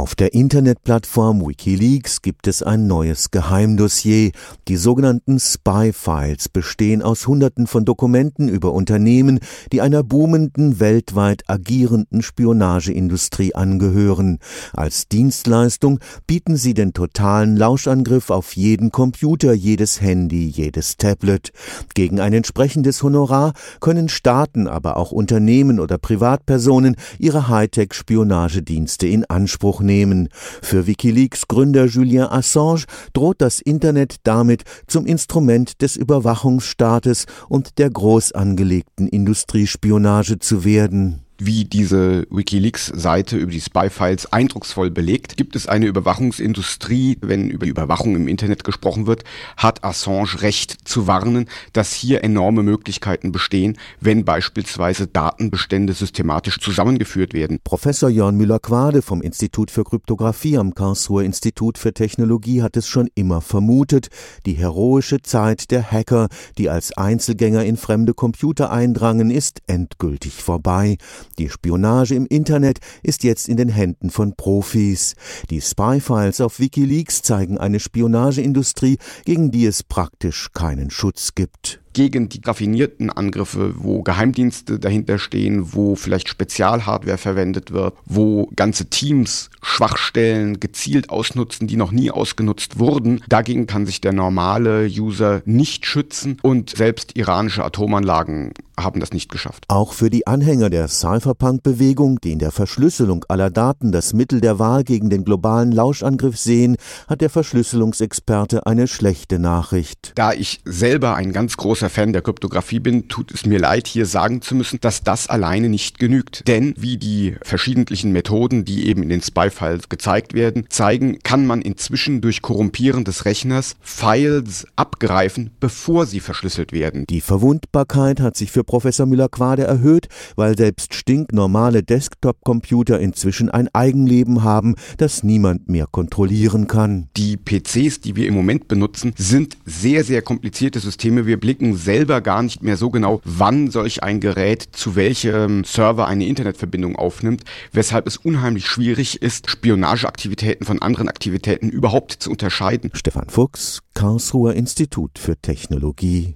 Auf der Internetplattform Wikileaks gibt es ein neues Geheimdossier. Die sogenannten Spy-Files bestehen aus Hunderten von Dokumenten über Unternehmen, die einer boomenden, weltweit agierenden Spionageindustrie angehören. Als Dienstleistung bieten sie den totalen Lauschangriff auf jeden Computer, jedes Handy, jedes Tablet. Gegen ein entsprechendes Honorar können Staaten, aber auch Unternehmen oder Privatpersonen ihre Hightech-Spionagedienste in Anspruch nehmen. Für Wikileaks Gründer Julien Assange droht das Internet damit zum Instrument des Überwachungsstaates und der groß angelegten Industriespionage zu werden wie diese WikiLeaks-Seite über die Spy-Files eindrucksvoll belegt, gibt es eine Überwachungsindustrie. Wenn über Überwachung im Internet gesprochen wird, hat Assange Recht zu warnen, dass hier enorme Möglichkeiten bestehen, wenn beispielsweise Datenbestände systematisch zusammengeführt werden. Professor Jörn Müller-Quade vom Institut für Kryptographie am Karlsruher Institut für Technologie hat es schon immer vermutet. Die heroische Zeit der Hacker, die als Einzelgänger in fremde Computer eindrangen, ist endgültig vorbei. Die Spionage im Internet ist jetzt in den Händen von Profis. Die Spy-Files auf Wikileaks zeigen eine Spionageindustrie, gegen die es praktisch keinen Schutz gibt gegen die raffinierten Angriffe, wo Geheimdienste dahinter stehen, wo vielleicht Spezialhardware verwendet wird, wo ganze Teams Schwachstellen gezielt ausnutzen, die noch nie ausgenutzt wurden. Dagegen kann sich der normale User nicht schützen und selbst iranische Atomanlagen haben das nicht geschafft. Auch für die Anhänger der Cypherpunk-Bewegung, die in der Verschlüsselung aller Daten das Mittel der Wahl gegen den globalen Lauschangriff sehen, hat der Verschlüsselungsexperte eine schlechte Nachricht. Da ich selber ein ganz großer Fan der Kryptographie bin, tut es mir leid, hier sagen zu müssen, dass das alleine nicht genügt. Denn wie die verschiedentlichen Methoden, die eben in den Spy-Files gezeigt werden, zeigen, kann man inzwischen durch Korrumpieren des Rechners Files abgreifen, bevor sie verschlüsselt werden. Die Verwundbarkeit hat sich für Professor Müller-Quade erhöht, weil selbst stinknormale Desktop-Computer inzwischen ein Eigenleben haben, das niemand mehr kontrollieren kann. Die PCs, die wir im Moment benutzen, sind sehr, sehr komplizierte Systeme. Wir blicken selber gar nicht mehr so genau, wann solch ein Gerät zu welchem Server eine Internetverbindung aufnimmt, weshalb es unheimlich schwierig ist, Spionageaktivitäten von anderen Aktivitäten überhaupt zu unterscheiden. Stefan Fuchs, Karlsruher Institut für Technologie